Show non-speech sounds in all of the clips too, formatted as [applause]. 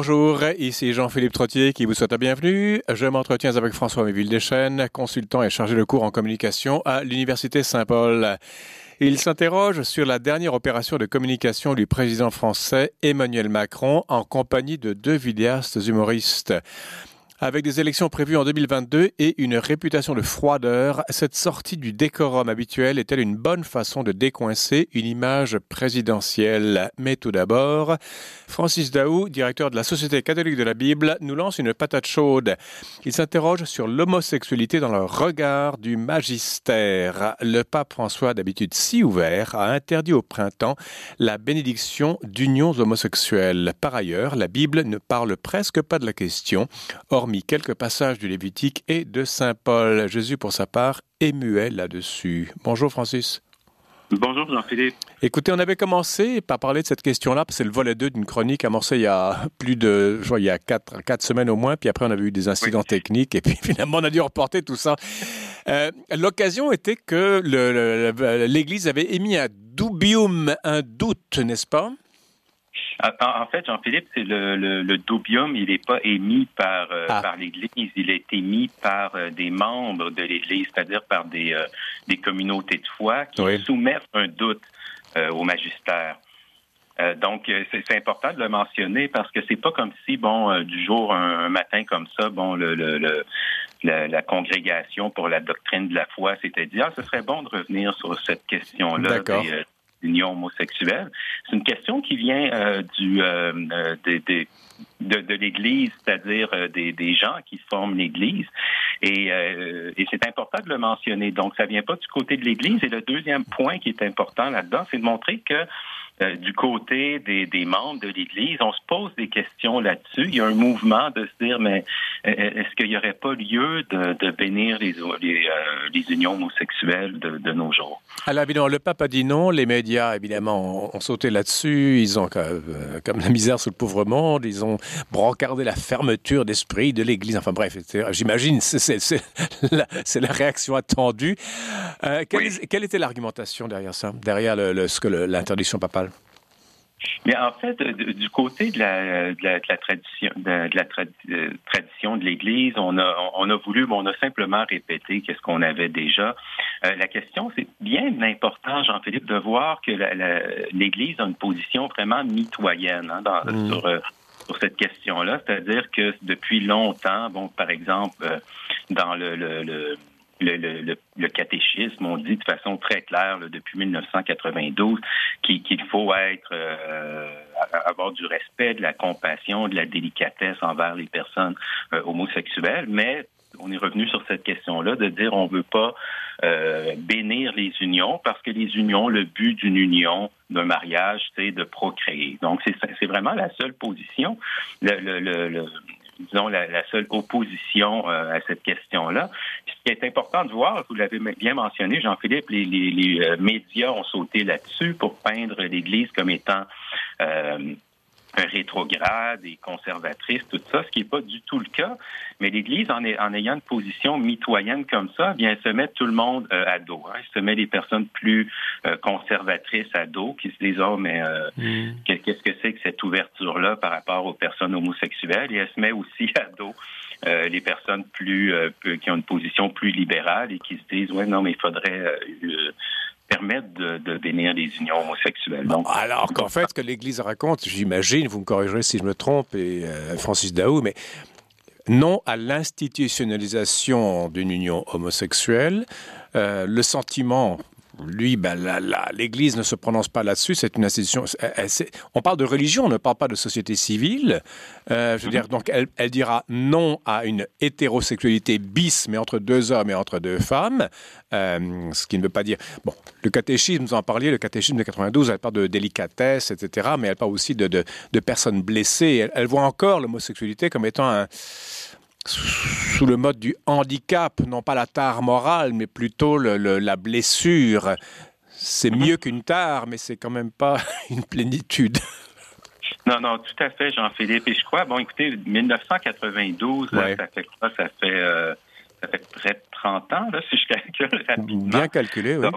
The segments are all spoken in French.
Bonjour, ici Jean-Philippe Trottier qui vous souhaite la bienvenue. Je m'entretiens avec François-Méville Deschênes, consultant et chargé de cours en communication à l'Université Saint-Paul. Il s'interroge sur la dernière opération de communication du président français Emmanuel Macron en compagnie de deux vidéastes humoristes. Avec des élections prévues en 2022 et une réputation de froideur, cette sortie du décorum habituel est-elle une bonne façon de décoincer une image présidentielle? Mais tout d'abord, Francis Daou, directeur de la Société catholique de la Bible, nous lance une patate chaude. Il s'interroge sur l'homosexualité dans le regard du magistère. Le pape François, d'habitude si ouvert, a interdit au printemps la bénédiction d'unions homosexuelles. Par ailleurs, la Bible ne parle presque pas de la question. Or, mis quelques passages du Lévitique et de Saint Paul. Jésus, pour sa part, est muet là-dessus. Bonjour Francis. Bonjour Jean-Philippe. Écoutez, on avait commencé par parler de cette question-là, parce que c'est le volet 2 d'une chronique amorcée il y a plus de, je vois, il y a quatre, quatre semaines au moins, puis après on avait eu des incidents techniques, et puis [laughs] finalement on a dû reporter tout ça. Euh, L'occasion était que l'Église avait émis un dubium, un doute, n'est-ce pas? En, fait, Jean-Philippe, c'est le, le, dubium, il n'est pas émis par, euh, ah. par l'Église, il est émis par euh, des membres de l'Église, c'est-à-dire par des, euh, des communautés de foi qui soumettent un doute au magistère. donc, c'est important de le mentionner parce que c'est pas comme si, bon, du jour un, matin comme ça, bon, le, le, la, congrégation pour la doctrine de la foi s'était dit, ah, ce serait bon de revenir sur cette question-là des, union homosexuelle. C'est une question qui vient euh, du euh, euh de, de, l'Église, c'est-à-dire euh, des, des, gens qui forment l'Église. Et, et c'est important de le mentionner. Donc, ça vient pas du côté de l'Église. Et le deuxième point qui est important là-dedans, c'est de montrer que euh, du côté des, des, membres de l'Église, on se pose des questions là-dessus. Il y a un mouvement de se dire, mais euh, est-ce qu'il n'y aurait pas lieu de, de bénir les, les, euh, les, unions homosexuelles de, de, nos jours? Alors, évidemment, le pape a dit non. Les médias, évidemment, ont, sauté là-dessus. Ils ont, comme la misère sous le pauvre monde, ils ont brancardé la fermeture d'esprit de l'Église. Enfin bref, j'imagine, c'est [laughs] la, la, réaction attendue. quelle, quelle, était l'argumentation derrière ça, derrière l'interdiction papale? Mais en fait, du côté de la, de la, tradition, de, la euh, tradition de l'Église, on a, on a voulu, on a simplement répété qu'est-ce qu'on avait déjà. Euh, la question, c'est bien important, Jean-Philippe, de voir que l'Église a une position vraiment mitoyenne hein, dans, mm. sur, euh, sur cette question-là, c'est-à-dire que depuis longtemps, bon, par exemple, dans le, le le, le, le, catéchisme, on dit de façon très claire depuis 1992 qu'il faut être euh, avoir du respect, de la compassion, de la délicatesse envers les personnes euh, homosexuelles, mais on est revenu sur cette question-là de dire on veut pas euh, bénir les unions parce que les unions, le but d'une union, d'un mariage, c'est de procréer. Donc c'est vraiment la seule position. Le, le, le, disons, la, la seule opposition euh, à cette question-là. Qui est important de voir, vous l'avez bien mentionné, Jean-Philippe, les, les, les euh, médias ont sauté là-dessus pour peindre l'Église comme étant euh, rétrograde et conservatrice, tout ça, ce qui n'est pas du tout le cas. Mais l'Église, en, en, ayant une position mitoyenne comme ça, vient se mettre tout le monde euh, à dos. Hein. Elle se met les personnes plus euh, conservatrices à dos, qui se disent, oh, mais euh, mm. qu'est-ce que c'est que cette ouverture-là par rapport aux personnes homosexuelles? Et elle se met aussi à dos les personnes plus qui ont une position plus libérale et qui se disent, ouais, non, mais il faudrait permettre de, de, bénir les unions homosexuelles. Donc, alors qu'en fait, ce que l'Église raconte, j'imagine, vous me corrigerez si je me trompe, et euh, Francis Daou, mais non à l'institutionnalisation d'une union homosexuelle, euh, le sentiment lui, ben, l'Église ne se prononce pas là-dessus. C'est une institution. on parle de religion, on ne parle pas de société civile. Euh, je veux dire, donc, elle, elle, dira non à une hétérosexualité bis, mais entre deux hommes et entre deux femmes. Euh, ce qui ne veut pas dire. Bon, le catéchisme, vous en parliez, le catéchisme de 92, elle parle de délicatesse, etc., mais elle parle aussi de, de, de personnes blessées. Elle voit encore l'homosexualité comme étant un sous le mode du handicap, non pas la tare morale, mais plutôt le, la blessure. C'est mhm. mieux qu'une tare, mais c'est quand même pas [laughs] une plénitude. Non, non, tout à fait, Jean-Philippe. Et je crois, bon, écoutez, 1992, ça fait quoi? Ça fait, euh, ça fait près de 30 ans, là, si je calcule rapidement. Bien calculé, oui.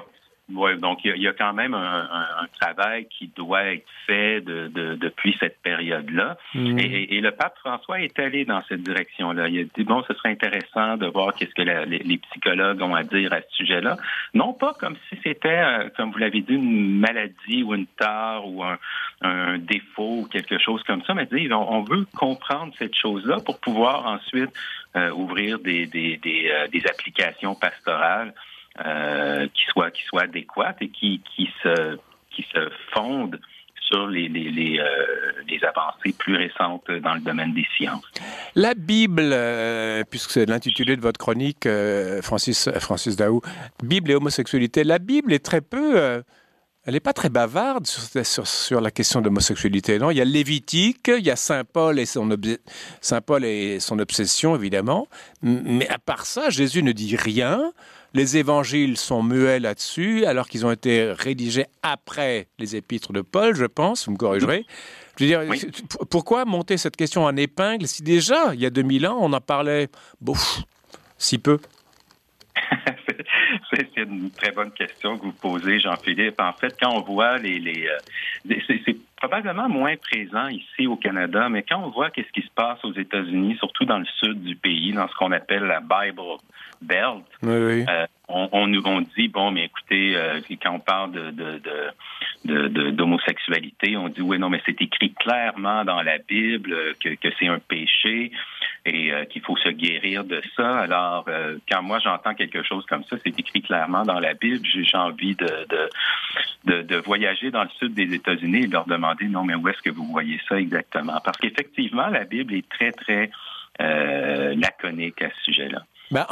Ouais, donc il y, a quand même un, travail qui doit être fait de, depuis cette période-là. Mm. Et, le pape François est allé dans cette direction-là. Il a dit bon, ce serait intéressant de voir qu'est-ce que les, psychologues ont à dire à ce sujet-là. Non pas comme si c'était, euh, comme vous l'avez dit, une maladie ou une tare ou un, défaut ou quelque chose comme ça, mais dire on, veut comprendre cette chose-là pour pouvoir ensuite euh, ouvrir des, des, euh, des applications pastorales euh, qui soient qui soient adéquates et qui qui se qui se fondent sur les, les, euh, les, avancées plus récentes dans le domaine des sciences. La Bible, euh, puisque c'est l'intitulé de votre chronique, Francis, Francis Daou, Bible et homosexualité, la Bible est très peu... elle n'est pas très bavarde sur, sur, sur la question de l'homosexualité, non? Il y a Lévitique, il y a Saint Paul et son, Saint Paul et son obsession, évidemment. Mais à part ça, Jésus ne dit rien. Les évangiles sont muets là-dessus, alors qu'ils ont été rédigés après les épîtres de Paul, je pense, vous me corrigerez. Je veux dire, pourquoi monter cette question en épingle si déjà, il y a 2000 ans, on en parlait, bouf, si peu? [laughs] [laughs] c'est une très bonne question que vous posez, Jean-Philippe. En fait, quand on voit les, les euh, c'est probablement moins présent ici au Canada, mais quand on voit qu'est-ce qui se passe aux États-Unis, surtout dans le sud du pays, dans ce qu'on appelle la Bible Belt, euh, on, nous on dit bon, mais écoutez, euh, quand on parle de, de, d'homosexualité, on dit oui, non, mais c'est écrit clairement dans la Bible que, que c'est un péché et euh, qu'il faut se guérir de ça. Alors, euh, quand moi j'entends quelque chose comme ça, c'est écrit clairement dans la Bible, j'ai envie de, de, de, voyager dans le sud des États-Unis et leur demander non, mais où est-ce que vous voyez ça exactement? Parce qu'effectivement, la Bible est très, très euh, laconique à ce sujet-là. Ben,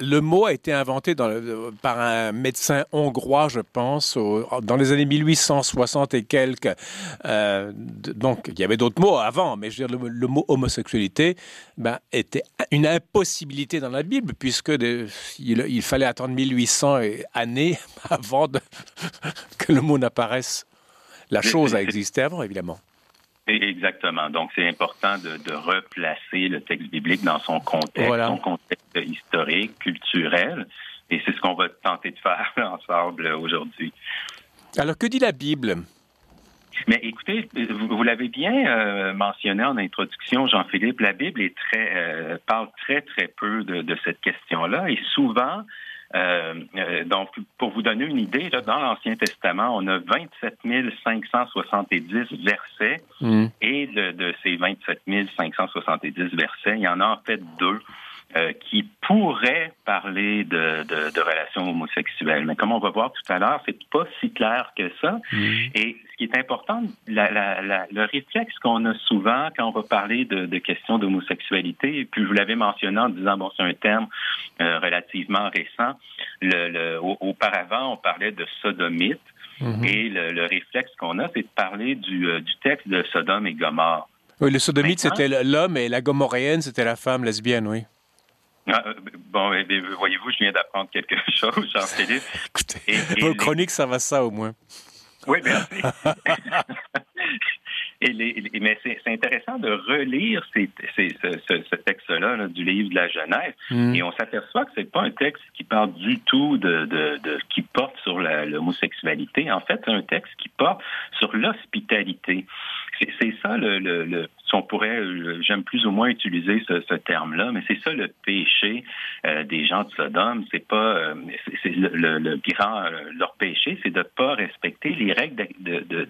le mot a été inventé par un médecin hongrois, je pense, dans les années 1860 et quelques. Euh, donc, il y avait d'autres mots avant, mais je veux dire, le, mot homosexualité ben, était une impossibilité dans la Bible, puisque il, fallait attendre 1800 années [laughs] avant [laughs] que le mot n'apparaisse. La chose a existé avant, évidemment. Exactement. Donc, c'est important de, replacer le texte biblique dans son contexte, son contexte historique, culturel. Et c'est ce qu'on va tenter de faire [laughs] ensemble aujourd'hui. Alors, que dit la Bible? Mais écoutez, vous, l'avez bien euh, mentionné en introduction, Jean-Philippe, la Bible est très, euh, parle très, très peu de, de cette question-là et souvent, donc, pour vous donner une idée, là, dans l'Ancien Testament, on a 27 570 versets mm. et de, de, ces 27 570 versets, il y en a en fait deux euh, qui pourraient parler de, de, de, relations homosexuelles. Mais comme on va voir tout à l'heure, c'est pas si clair que ça. Mm. Et qui est important, la, la, la, le réflexe qu'on a souvent quand on va parler de, de questions d'homosexualité, et puis je vous l'avais mentionné en disant, bon, c'est un terme euh, relativement récent. Le, le, auparavant, on parlait de sodomite. Mm-hmm. Et le, le réflexe qu'on a, c'est de parler du, euh, du texte de Sodome et Gomorre. Oui, le sodomite, c'était l'homme et la gomoréenne, c'était la femme lesbienne, oui. Ah, euh, bon, eh voyez-vous, je viens d'apprendre quelque [laughs] chose, Jean-Philippe. [laughs] Écoutez, vos chroniques, ça va ça au moins. Oui, merci. [laughs] Et mais c'est intéressant de relire ces, ce, texte-là du livre de la Genèse, mm. et on s'aperçoit que c'est pas un texte qui parle du tout de, de, de qui porte sur l'homosexualité. En fait, c'est un texte qui porte sur l'hospitalité. C'est ça le, le, le, si on pourrait, j'aime plus ou moins utiliser ce, ce terme-là, mais c'est ça le péché euh, des gens de Sodome. C'est pas, euh, c'est le, le, grand, euh, leur péché, c'est de pas respecter les règles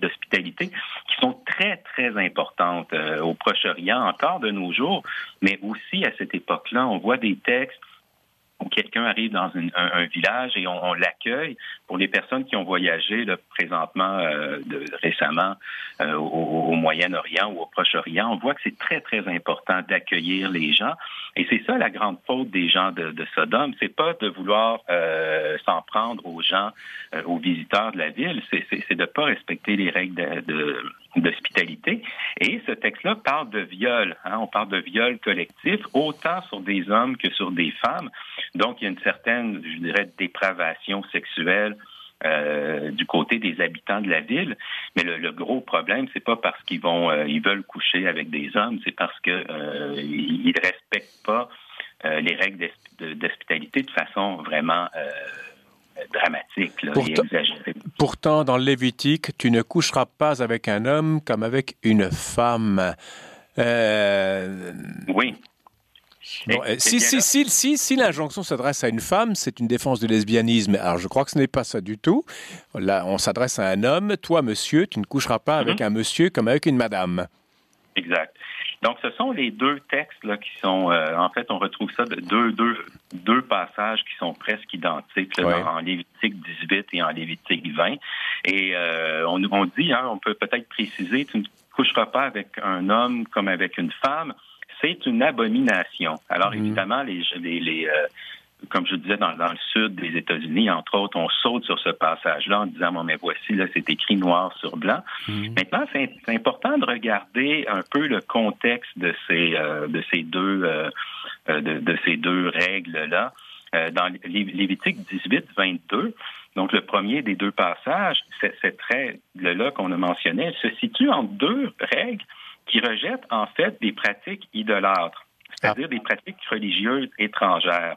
d'hospitalité qui sont très très importantes au Proche-Orient encore de nos jours, mais aussi à cette époque-là, on voit des textes quelqu'un arrive dans un, village et on, l'accueille. Pour les personnes qui ont voyagé présentement, euh, de, récemment, euh, au, Moyen-Orient ou au Proche-Orient, on voit que c'est très, très important d'accueillir les gens. Et c'est ça la grande faute des gens de, de Sodome. C'est pas de vouloir euh, s'en prendre aux gens, aux visiteurs de la ville, c'est de pas respecter les règles de d'hospitalité. Et ce texte-là parle de viol. Hein. On parle de viol collectif, autant sur des hommes que sur des femmes. Donc, il y a une certaine, je dirais, dépravation sexuelle euh, du côté des habitants de la ville. Mais le, gros problème, c'est pas parce qu'ils vont, euh, ils veulent coucher avec des hommes, c'est parce que euh, respectent pas les règles d'hospitalité de façon vraiment dramatique pourtant, Pourtant, dans le Lévitique, tu ne coucheras pas avec un homme comme avec une femme. Oui. si, si, si, si, si l'injonction s'adresse à une femme, c'est une défense du lesbianisme. Alors, je crois que ce n'est pas ça du tout. Là, on s'adresse à un homme. Toi, monsieur, tu ne coucheras pas avec mhm. un monsieur comme avec une madame. Exact. Donc, ce sont les deux textes là, qui sont, euh, en fait, on retrouve ça de deux, deux, deux passages qui sont presque identiques en Lévitique 18 et en Lévitique 20. Et euh, on, on dit, hein, on peut peut-être préciser, tu ne coucheras pas avec un homme comme avec une femme. C'est une abomination. Alors, mm. évidemment, les, les, les euh, comme je disais, dans, dans, le sud des États-Unis, entre autres, on saute sur ce passage-là en disant, bon, mais voici, là, c'est écrit noir sur blanc. Mhm. Maintenant, c'est important de regarder un peu le contexte de ces, euh, de ces deux, euh, euh, de, de, ces deux règles-là. dans Lévitique 18, 22, donc le premier des deux passages, cette règle-là qu'on a mentionné, se situe en deux règles qui rejettent en fait des pratiques idolâtres, c'est-à-dire ah. des pratiques religieuses étrangères.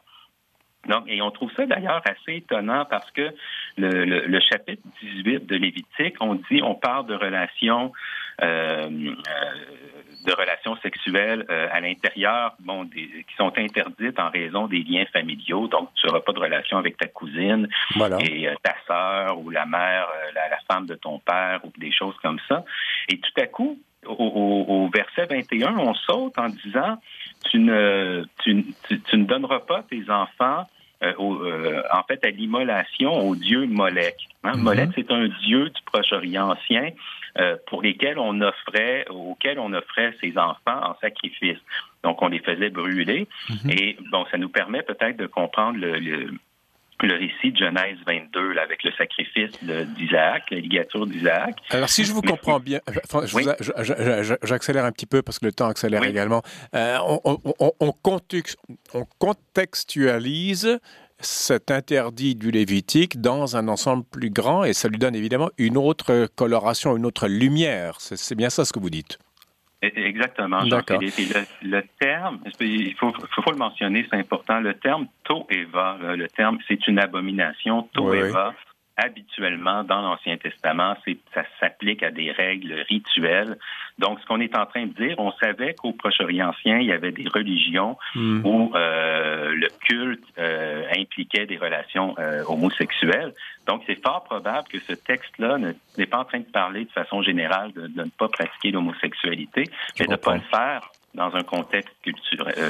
Donc, et on trouve ça d'ailleurs assez étonnant parce que le, le, chapitre 18 de Lévitique, on dit, on parle de relations, euh, de relations sexuelles euh, à l'intérieur, bon, des, qui sont interdites en raison des liens familiaux. Donc, tu n'auras pas de relation avec ta cousine et euh, ta sœur ou la mère, la, la, femme de ton père ou des choses comme ça. Et tout à coup, au, au, au verset 21, on saute en disant, tu ne, tu, tu, tu ne donneras pas tes enfants euh, euh, en fait, à l'immolation au dieu Molech. Hein? Mhm. Molech, c'est un dieu du Proche-Orient ancien euh, pour lesquels on offrait, auquel on offrait ses enfants en sacrifice. Donc, on les faisait brûler. Mhm. Et bon, ça nous permet peut-être de comprendre le, le récit de Genèse 22 là, avec le sacrifice d'Isaac, la ligature d'Isaac. Alors, si je vous comprends bien, j'accélère un petit peu parce que le temps accélère également. Euh, on, on, on, contextualise cet interdit du Lévitique dans un ensemble plus grand et ça lui donne évidemment une autre coloration, une autre lumière. C'est bien ça ce que vous dites. Exactement, Le, terme, il faut, faut, le mentionner, c'est important. Le terme Toeva, le terme, c'est une abomination. Toeva, habituellement dans l'Ancien Testament, ça s'applique à des règles rituelles. Donc, ce qu'on est en train de dire, on savait qu'au Proche-Orient ancien, il y avait des religions hmm. où euh, le culte euh, impliquait des relations euh, homosexuelles. Donc, c'est fort probable que ce texte-là n'est pas en train de parler de façon générale de, ne pas pratiquer l'homosexualité, mais de ne pas le faire dans un contexte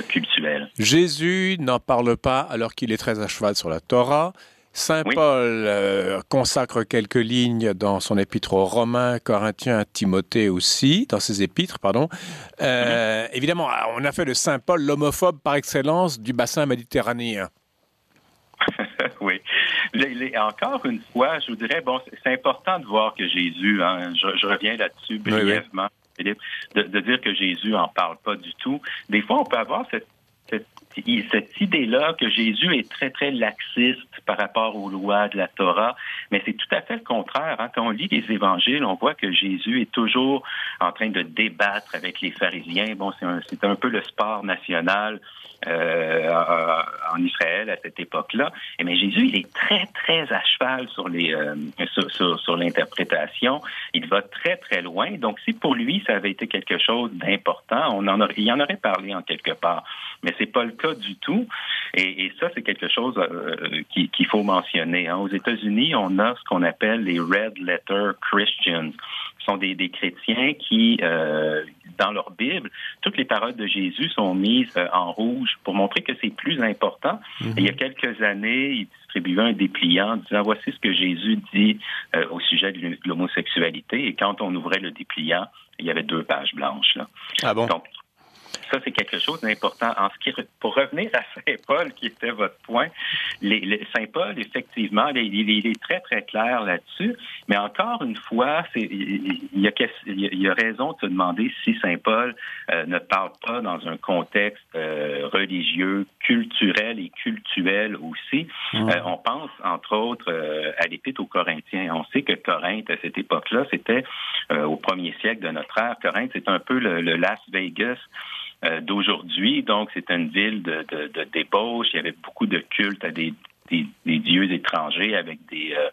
culturel. Jésus n'en parle pas alors qu'il est très à cheval sur la Torah. Saint Paul euh, consacre quelques lignes dans son épître aux Romains, Corinthiens, Timothée aussi, dans ses épîtres, pardon. Euh, mhm. Évidemment, on a fait de Saint Paul l'homophobe par excellence du bassin méditerranéen. [laughs] oui. encore une fois, je vous dirais, bon, c'est important de voir que Jésus, hein, je, reviens là-dessus brièvement, Philippe, de, de, dire que Jésus en parle pas du tout. Des fois, on peut avoir cette cette idée-là que Jésus est très, très laxiste par rapport aux lois de la Torah, mais c'est tout à fait le contraire. Hein. Quand on lit les évangiles, on voit que Jésus est toujours en train de débattre avec les pharisiens. Bon, c'est un, un, peu le sport national euh, en Israël à cette époque-là. Mais Jésus, il est très, très à cheval euh, sur, l'interprétation. Il va très, très loin. Donc, si pour lui, ça avait été quelque chose d'important, on en il en aurait parlé en quelque part. Mais c'est pas le cas du tout. Et, et ça, c'est quelque chose euh, qu'il faut mentionner. Hein. Aux États-Unis, on a ce qu'on appelle les Red Letter Christians. Ce sont des, des chrétiens qui, euh, dans leur Bible, toutes les paroles de Jésus sont mises euh, en rouge pour montrer que c'est plus important. Mhm. il y a quelques années, ils distribuaient un dépliant disant voici ce que Jésus dit euh, au sujet de l'homosexualité. Et quand on ouvrait le dépliant, il y avait deux pages blanches. Là. Ah bon? Ça, c'est quelque chose d'important. En ce qui, pour revenir à Saint-Paul, qui était votre point, les, Saint-Paul, effectivement, il, est très, très clair là-dessus. Mais encore une fois, il, y a, il y a raison de se demander si Saint-Paul euh, ne parle pas dans un contexte euh, religieux, culturel et cultuel aussi. Euh, on pense, entre autres, à l'Épître aux Corinthiens. On sait que Corinthe, à cette époque-là, c'était au premier siècle de notre ère. Corinthe, c'est un peu le Las Vegas euh, d'aujourd'hui. Donc, c'est une ville de, de, débauche. Il y avait beaucoup de cultes à des dieux étrangers avec des, euh,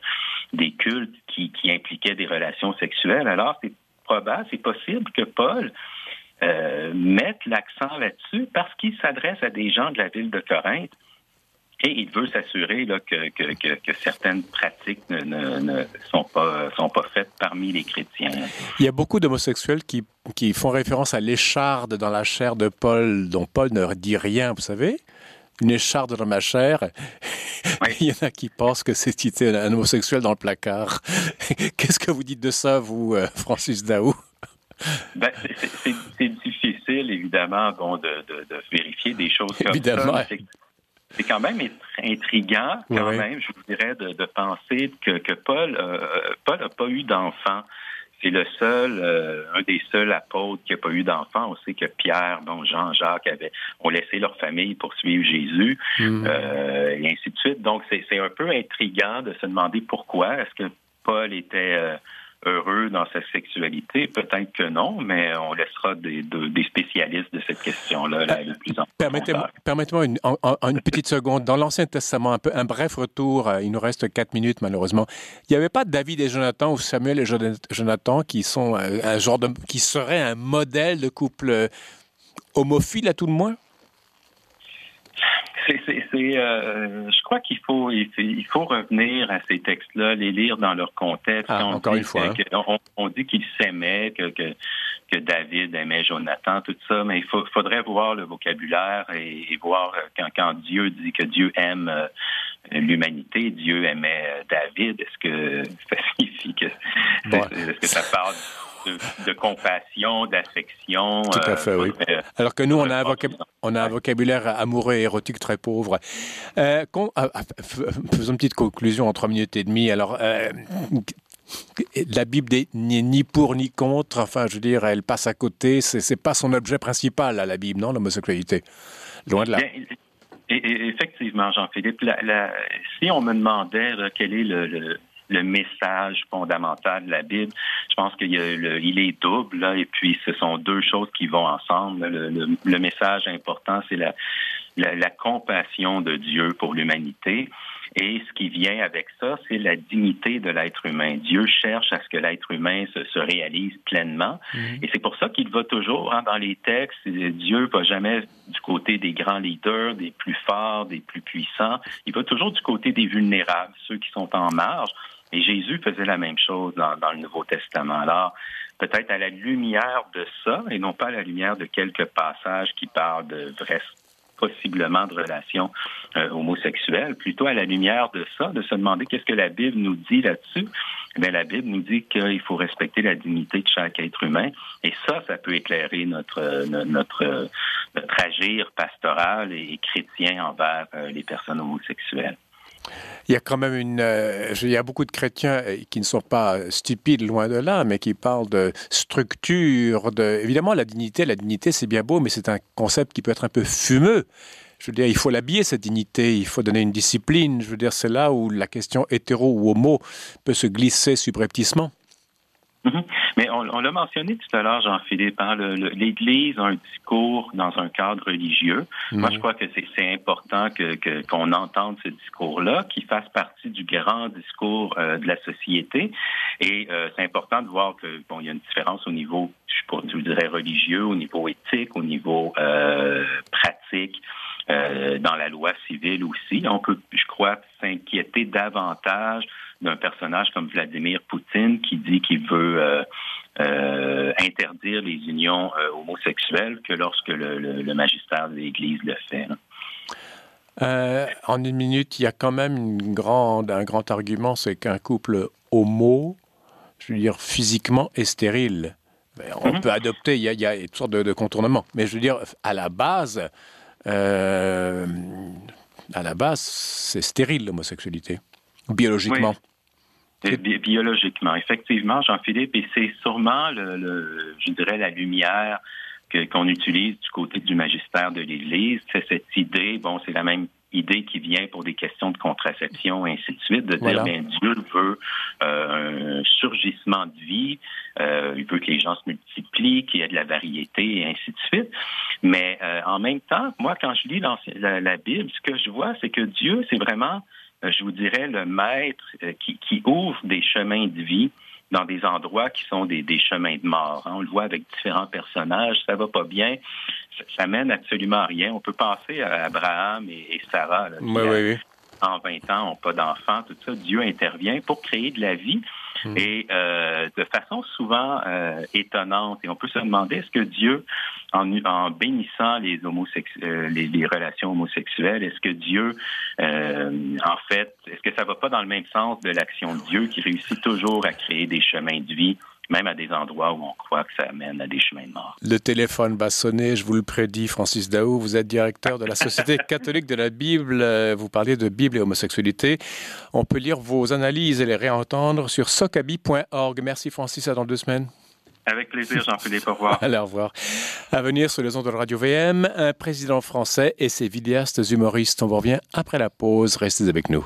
des cultes qui, qui impliquaient des relations sexuelles. Alors, c'est probable, c'est possible que Paul euh, mette l'accent là-dessus parce qu'il s'adresse à des gens de la ville de Corinthe et il veut s'assurer que, que, que, que, certaines pratiques ne, ne, ne, sont, pas, sont pas faites parmi les chrétiens. Il y a beaucoup d'homosexuels qui, qui font référence à l'écharde dans la chair de Paul, dont Paul ne dit rien, vous savez une écharde dans ma chair. Oui. [laughs] Il y en a qui pensent que c'est un homosexuel dans le placard. [laughs] Qu'est-ce que vous dites de ça, vous, euh, Francis Daou? Ben, c'est difficile, évidemment, bon, de, de, de, vérifier des choses comme évidemment. ça. C'est quand même intriguant, quand même, je vous dirais, de, de penser que, que Paul euh, Paul n'a pas eu d'enfant. C'est le seul, euh, un des seuls apôtres qui n'a pas eu d'enfant. On sait que Pierre, bon, Jean, Jacques avaient, ont laissé leur famille pour suivre Jésus, mmh. euh, et ainsi de suite. Donc, c'est un peu intriguant de se demander pourquoi. Est-ce que Paul était heureux dans sa sexualité? Peut-être que non, mais on laissera des, de, des spécialistes de cette question-là là, le plus en Permettez-moi permettez une, en, une petite seconde. Dans l'Ancien Testament, un, peu, un bref retour, il nous reste quatre minutes malheureusement. Il n'y avait pas David et Jonathan ou Samuel et Jonathan qui sont un genre de, qui seraient un modèle de couple homophile à tout le moins? C'est, euh, je crois qu'il faut, il faut revenir à ces textes-là, les lire dans leur contexte. Ah, on encore une fois. Hein. on, on, dit qu'ils s'aimaient, que, que, que, David aimait Jonathan, tout ça, mais il faut, faudrait voir le vocabulaire et, et voir quand, quand, Dieu dit que Dieu aime euh, l'humanité, Dieu aimait euh, David. Est-ce que [laughs] ça signifie que, est-ce que ça parle de, de, compassion, d'affection. Tout à fait, euh, oui. Euh, Alors que nous, on a, un on a un vocabulaire amoureux et érotique très pauvre. Euh, faisons une petite conclusion en trois minutes et demie. Alors, la Bible n'est ni pour ni contre. Enfin, je veux dire, elle passe à côté. C'est pas son objet principal, là, la Bible, non, l'homosexualité? Loin de là. Effectivement, Jean-Philippe, si on me demandait là, quel est le, le le message fondamental de la Bible. Je pense qu'il il est double, là, et puis ce sont deux choses qui vont ensemble. Le, le, le message important, c'est la, la, la, compassion de Dieu pour l'humanité. Et ce qui vient avec ça, c'est la dignité de l'être humain. Dieu cherche à ce que l'être humain se, se, réalise pleinement. Mmh. Et c'est pour ça qu'il va toujours, hein, dans les textes, Dieu va jamais du côté des grands leaders, des plus forts, des plus puissants. Il va toujours du côté des vulnérables, ceux qui sont en marge. Et Jésus faisait la même chose dans, le Nouveau Testament. Alors, peut-être à la lumière de ça, et non pas à la lumière de quelques passages qui parlent de vraies possiblement de relations euh, homosexuelles, plutôt à la lumière de ça, de se demander qu'est-ce que la Bible nous dit là-dessus. Mais la Bible nous dit qu'il faut respecter la dignité de chaque être humain, et ça, ça peut éclairer notre notre notre agir pastoral et chrétien envers euh, les personnes homosexuelles. Il y a quand même une. Euh, il y a beaucoup de chrétiens qui ne sont pas stupides, loin de là, mais qui parlent de structure. De... Évidemment, la dignité, la dignité, c'est bien beau, mais c'est un concept qui peut être un peu fumeux. Je veux dire, il faut l'habiller, cette dignité, il faut donner une discipline. Je veux dire, c'est là où la question hétéro ou homo peut se glisser subrepticement. Mm -hmm. Mais on, on l'a mentionné tout à l'heure, Jean-Philippe, hein, l'Église a un discours dans un cadre religieux. Mm -hmm. Moi, je crois que c'est important qu'on que, qu'on entende ce discours-là, qui fasse partie du grand discours euh, de la société. Et euh, c'est important de voir que bon, il y a une différence au niveau, je, je vous dirais, religieux, au niveau éthique, au niveau euh, pratique. Euh, dans la loi civile aussi. On peut, je crois, s'inquiéter davantage d'un personnage comme Vladimir Poutine qui dit qu'il veut euh, euh, interdire les unions euh, homosexuelles que lorsque le, le, le magistère de l'Église le fait. En une minute, il y a quand même une grande, un grand argument, c'est qu'un couple homo, je veux dire physiquement, est stérile. On mm -hmm. peut adopter, il y, a, il y a toutes sortes de, de, contournements, mais je veux dire, à la base, euh, à la base, c'est stérile l'homosexualité, biologiquement. Oui. Bi biologiquement, effectivement, Jean-Philippe, et c'est sûrement, le, le, je dirais, la lumière qu'on qu utilise du côté du magistère de l'Église. C'est cette idée, bon, c'est la même idée qui vient pour des questions de contraception et ainsi de suite, de voilà. dire, bien, Dieu veut euh, un surgissement de vie, euh, il veut que les gens se multiplient, qu'il y ait de la variété et ainsi de suite. Mais euh, en même temps, moi, quand je lis la, la Bible, ce que je vois, c'est que Dieu, c'est vraiment je vous dirais, le maître qui, qui ouvre des chemins de vie dans des endroits qui sont des, des chemins de mort. Hein. On le voit avec différents personnages, ça va pas bien, ça, mène absolument à rien. On peut penser à Abraham et, Sarah, là, oui, oui, oui. en 20 ans, n'ont pas d'enfants, tout ça. Dieu intervient pour créer de la vie. Hmm. Et euh, de façon souvent euh, étonnante. Et on peut se demander, est-ce que Dieu, en, en bénissant les, homosexuels, les, les, relations homosexuelles, est-ce que Dieu, euh, en fait, est-ce que ça va pas dans le même sens de l'action de Dieu qui réussit toujours à créer des chemins de vie même à des endroits où on croit que ça amène à des chemins de mort? Le téléphone va sonner, je vous le prédis, Francis Daou, vous êtes directeur de la Société [laughs] catholique de la Bible, vous parliez de Bible et homosexualité. On peut lire vos analyses et les réentendre sur socabi.org. Merci Francis, à dans deux semaines. Avec plaisir, Jean-Philippe. Au revoir. [laughs] Allez, au revoir. À venir sur les ondes de Radio VM, un président français et ses vidéastes humoristes. On vous revient après la pause. Restez avec nous.